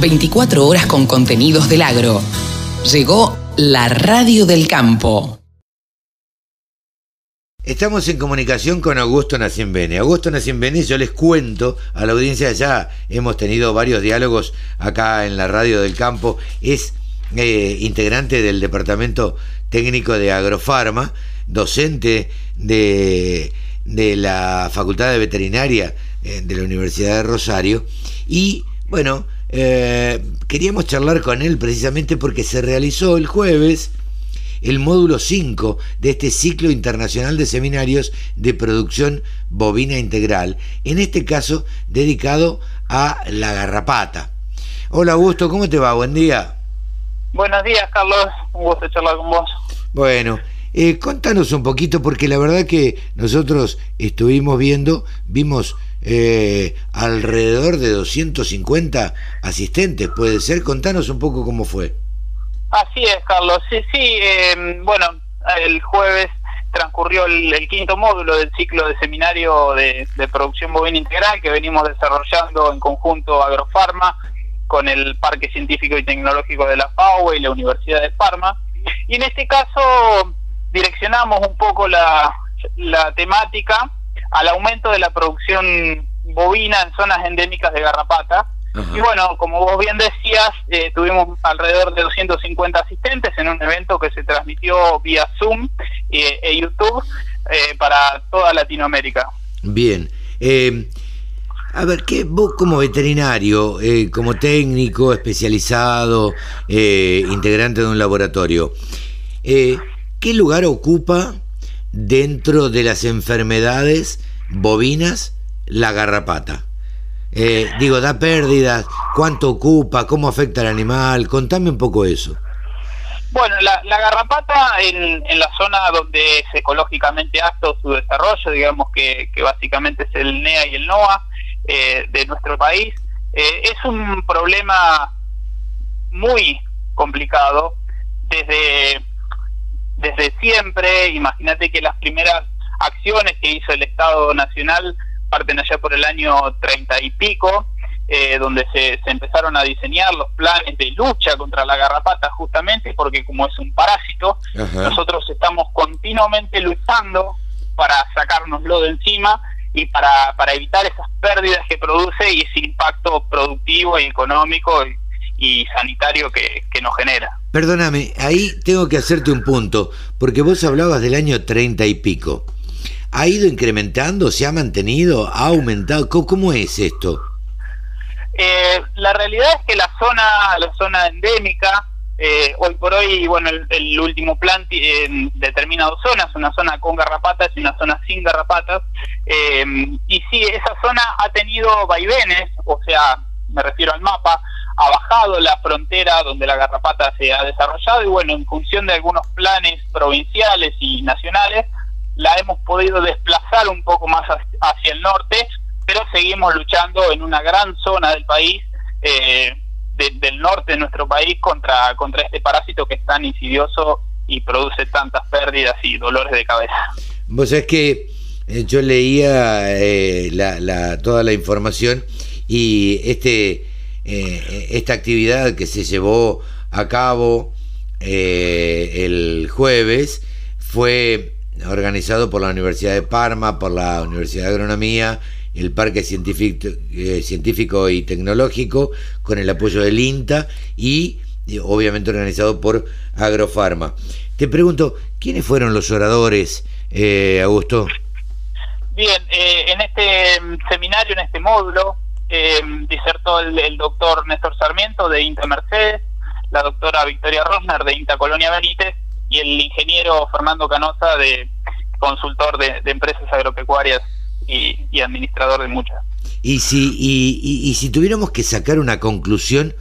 24 horas con contenidos del agro. Llegó la radio del campo. Estamos en comunicación con Augusto Nacimbene. Augusto Nacimbene, yo les cuento a la audiencia, ya hemos tenido varios diálogos acá en la radio del campo, es eh, integrante del Departamento Técnico de Agrofarma, docente de, de la Facultad de Veterinaria eh, de la Universidad de Rosario, y bueno, eh, queríamos charlar con él precisamente porque se realizó el jueves el módulo 5 de este ciclo internacional de seminarios de producción bovina integral, en este caso dedicado a la garrapata. Hola Augusto, ¿cómo te va? Buen día. Buenos días, Carlos. Un gusto charlar con vos. Bueno, eh, contanos un poquito, porque la verdad que nosotros estuvimos viendo, vimos eh, alrededor de 250 asistentes, puede ser. Contanos un poco cómo fue. Así es, Carlos. Sí, sí. Em, bueno, el jueves transcurrió el, quinto módulo del ciclo de seminario de, producción bovina integral que venimos desarrollando en conjunto Agrofarma con el Parque Científico y Tecnológico de la FAO y la Universidad de Parma. Y en este caso direccionamos un poco la temática al aumento de la producción bovina en zonas endémicas de garrapata, y bueno, como vos bien decías, eh, tuvimos alrededor de 250 asistentes en un evento que se transmitió vía Zoom eh, e YouTube eh, para toda Latinoamérica. Bien. a ver, ¿qué, vos como veterinario, como técnico especializado, integrante de un laboratorio, ¿qué lugar ocupa dentro de las enfermedades bovinas la garrapata? Eh, digo, da pérdidas, cuánto ocupa, cómo afecta al animal, contame un poco eso. Bueno, la, garrapata en, la zona donde es ecológicamente apto su desarrollo, digamos que, básicamente es el NEA y el NOA eh, de nuestro país, eh, es un problema muy complicado desde, desde siempre. Imagínate que las primeras acciones que hizo el Estado Nacional parten allá por el año treinta y pico, eh, donde se, empezaron a diseñar los planes de lucha contra la garrapata justamente porque como es un parásito, nosotros estamos continuamente luchando para sacárnoslo de encima y para, para evitar esas pérdidas que produce y ese impacto productivo y económico y, sanitario que, que, nos genera. Perdóname, ahí tengo que hacerte un punto, porque vos hablabas del año treinta y pico. ¿Ha ido incrementando? ¿Se ha mantenido? ¿Ha aumentado? ¿Cómo, es esto? Eh, la realidad es que la zona, la zona endémica, eh, hoy por hoy, bueno, el, último plan eh, determina dos zonas, una zona con garrapatas y una zona sin garrapatas. y sí, esa zona ha tenido vaivenes, o sea, me refiero al mapa, ha bajado la frontera donde la garrapata se ha desarrollado y bueno, en función de algunos planes provinciales y nacionales, la hemos podido desplazar un poco más hacia el norte, pero seguimos luchando en una gran zona del país, eh, del norte de nuestro país, contra, contra este parásito que es tan insidioso y produce tantas pérdidas y dolores de cabeza. Vos sabés que eh, yo leía eh, la, toda la información y este esta actividad que se llevó a cabo el jueves fue organizado por la Universidad de Parma, por la Universidad de Agronomía, el Parque Científico, eh, Científico y Tecnológico, con el apoyo del INTA y obviamente organizado por Agrofarma. Te pregunto, ¿quiénes fueron los oradores, eh, Augusto? Bien, eh, en este seminario, en este módulo, disertó el, el, doctor Néstor Sarmiento de INTA Mercedes, la doctora Victoria Rosner de INTA Colonia Benítez y el ingeniero Fernando Canosa, de consultor de, empresas agropecuarias y, administrador de muchas. Y si, y, si tuviéramos que sacar una conclusión,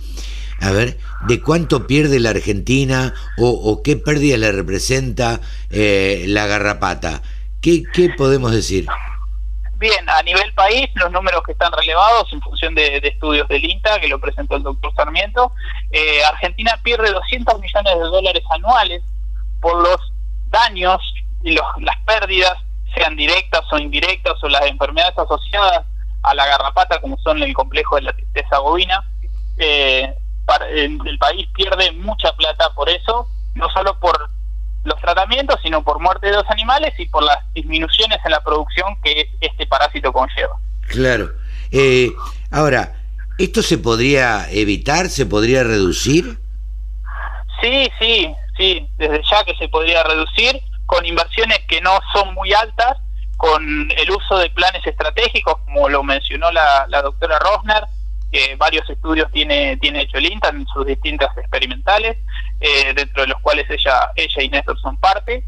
a ver, de cuánto pierde la Argentina o, qué pérdida le representa eh, la garrapata, ¿Qué, ¿qué podemos decir? Bien, a nivel país, los números que están relevados en función de, estudios del INTA, que lo presentó el doctor Sarmiento, eh, Argentina pierde 200 millones de dólares anuales por los daños y las pérdidas, sean directas o indirectas, o las enfermedades asociadas a la garrapata, como son el complejo de la tristeza bovina. eh, el país pierde mucha plata por eso, no solo por los tratamientos, sino por muerte de los animales y por las disminuciones en la producción que este parásito conlleva. Claro. Eh, ahora, ¿esto se podría evitar? ¿Se podría reducir? Sí, sí, sí, desde ya que se podría reducir con inversiones que no son muy altas, con el uso de planes estratégicos, como lo mencionó la, la doctora Rosner, que varios estudios tiene, tiene hecho el INTA en sus distintas experimentales, eh, dentro de los cuales ella, ella y Néstor son parte.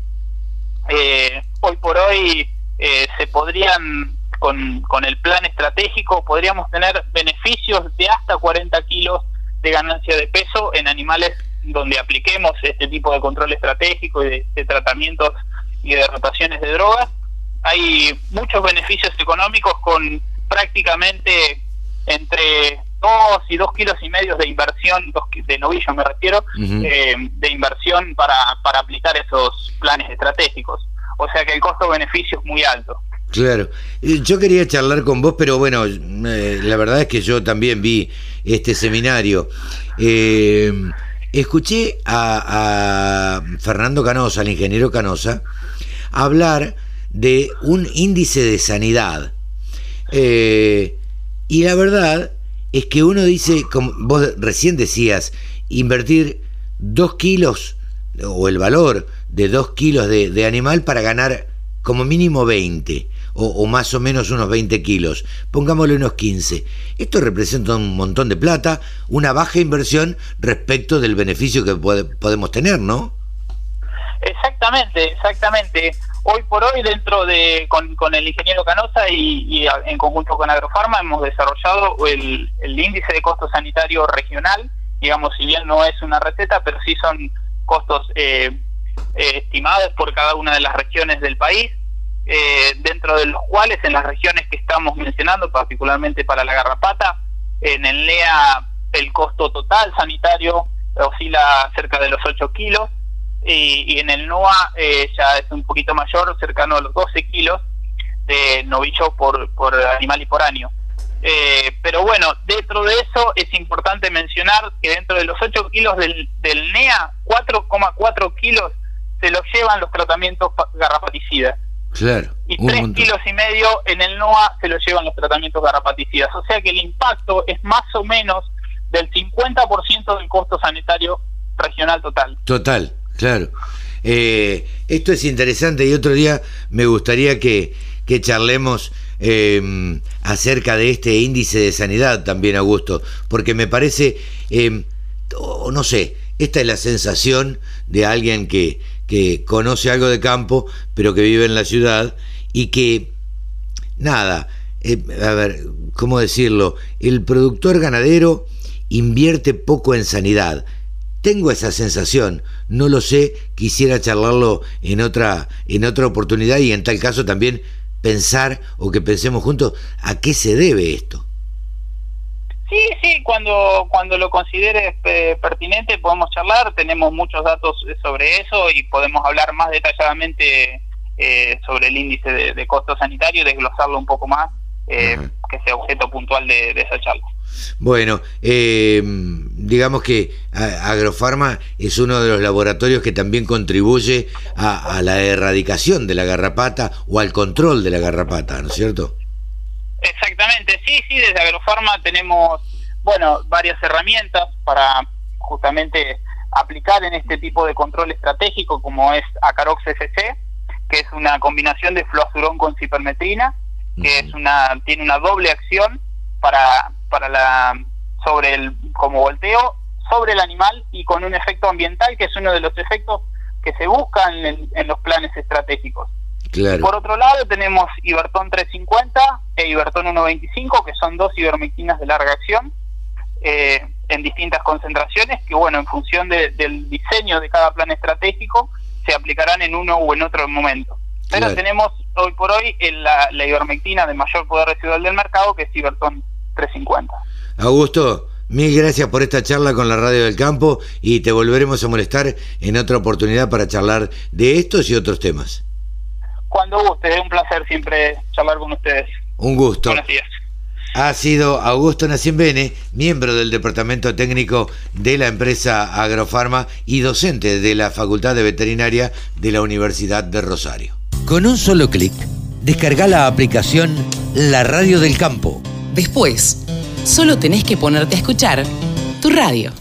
Eh, hoy por hoy eh, se podrían, con, con el plan estratégico, podríamos tener beneficios de hasta 40 kilos de ganancia de peso en animales donde apliquemos este tipo de control estratégico y de, de tratamientos y de rotaciones de drogas. Hay muchos beneficios económicos con prácticamente entre dos y dos kilos y medio de inversión, de novillo me refiero, eh, de inversión para, para aplicar esos planes estratégicos. O sea que el costo-beneficio es muy alto. Claro, yo quería charlar con vos, pero bueno, eh, la verdad es que yo también vi este seminario. Eh, escuché a, a, Fernando Canosa, al ingeniero Canosa, hablar de un índice de sanidad. Eh, y la verdad es que uno dice, como vos recién decías, invertir dos kilos o el valor de dos kilos de, animal para ganar como mínimo 20 o, más o menos unos 20 kilos, pongámosle unos 15. Esto representa un montón de plata, una baja inversión respecto del beneficio que podemos tener, ¿no? Exactamente, exactamente hoy por hoy dentro de con, el ingeniero Canosa y, en conjunto con Agrofarma hemos desarrollado el, índice de costo sanitario regional. Digamos si bien no es una receta pero sí son costos eh, eh, estimados por cada una de las regiones del país eh, dentro de los cuales en las regiones que estamos mencionando particularmente para la garrapata en el NEA el costo total sanitario oscila cerca de los 8 kilos y, en el NOA eh, ya es un poquito mayor, cercano a los 12 kilos de novillo por, por animal y por año. Eh, pero bueno, dentro de eso es importante mencionar que dentro de los 8 kilos del, del NEA, 4,4 kilos se los llevan los tratamientos garrapaticidas. Claro. Y 3 kilos y medio en el NOA se los llevan los tratamientos garrapaticidas. O sea que el impacto es más o menos del 50% del costo sanitario regional total. Total. Claro. Eh, esto es interesante y otro día me gustaría que, charlemos eh, acerca de este índice de sanidad también, Augusto, porque me parece, eh, no sé, esta es la sensación de alguien que, que conoce algo de campo, pero que vive en la ciudad y que, nada, a ver, ¿cómo decirlo? El productor ganadero invierte poco en sanidad tengo esa sensación, no lo sé, quisiera charlarlo en otra, en otra oportunidad y en tal caso también pensar o que pensemos juntos a qué se debe esto. Sí, sí, cuando, cuando lo consideres eh, pertinente podemos charlar, tenemos muchos datos sobre eso y podemos hablar más detalladamente eh, sobre el índice de, costo sanitario y desglosarlo un poco más, eh, que sea objeto puntual de esa charla. Bueno, eh, digamos que Agrofarma es uno de los laboratorios que también contribuye a, la erradicación de la garrapata o al control de la garrapata, ¿no es cierto? Exactamente, sí, sí, desde Agrofarma tenemos, bueno, varias herramientas para justamente aplicar en este tipo de control estratégico como es Acarox FC, que es una combinación de fluazurón con cipermetrina, que es una tiene una doble acción para para la sobre el como volteo sobre el animal y con un efecto ambiental que es uno de los efectos que se buscan en, los planes estratégicos. Por otro lado tenemos Ibertón 350 e Ibertón 125 que son dos ivermectinas de larga acción eh, en distintas concentraciones que bueno en función del diseño de cada plan estratégico se aplicarán en uno o en otro momento. Pero tenemos hoy por hoy la, la ivermectina de mayor poder residual del mercado que es Ibertón 350. Augusto, mil gracias por esta charla con la Radio del Campo y te volveremos a molestar en otra oportunidad para charlar de estos y otros temas. Cuando guste, es un placer siempre charlar con ustedes. Un gusto. Buenos días. ha sido Augusto Nacimbene, miembro del Departamento Técnico de la empresa Agrofarma y docente de la Facultad de Veterinaria de la Universidad de Rosario. Con un solo clic, descarga la aplicación La Radio del Campo. Después, solo tenés que ponerte a escuchar tu radio.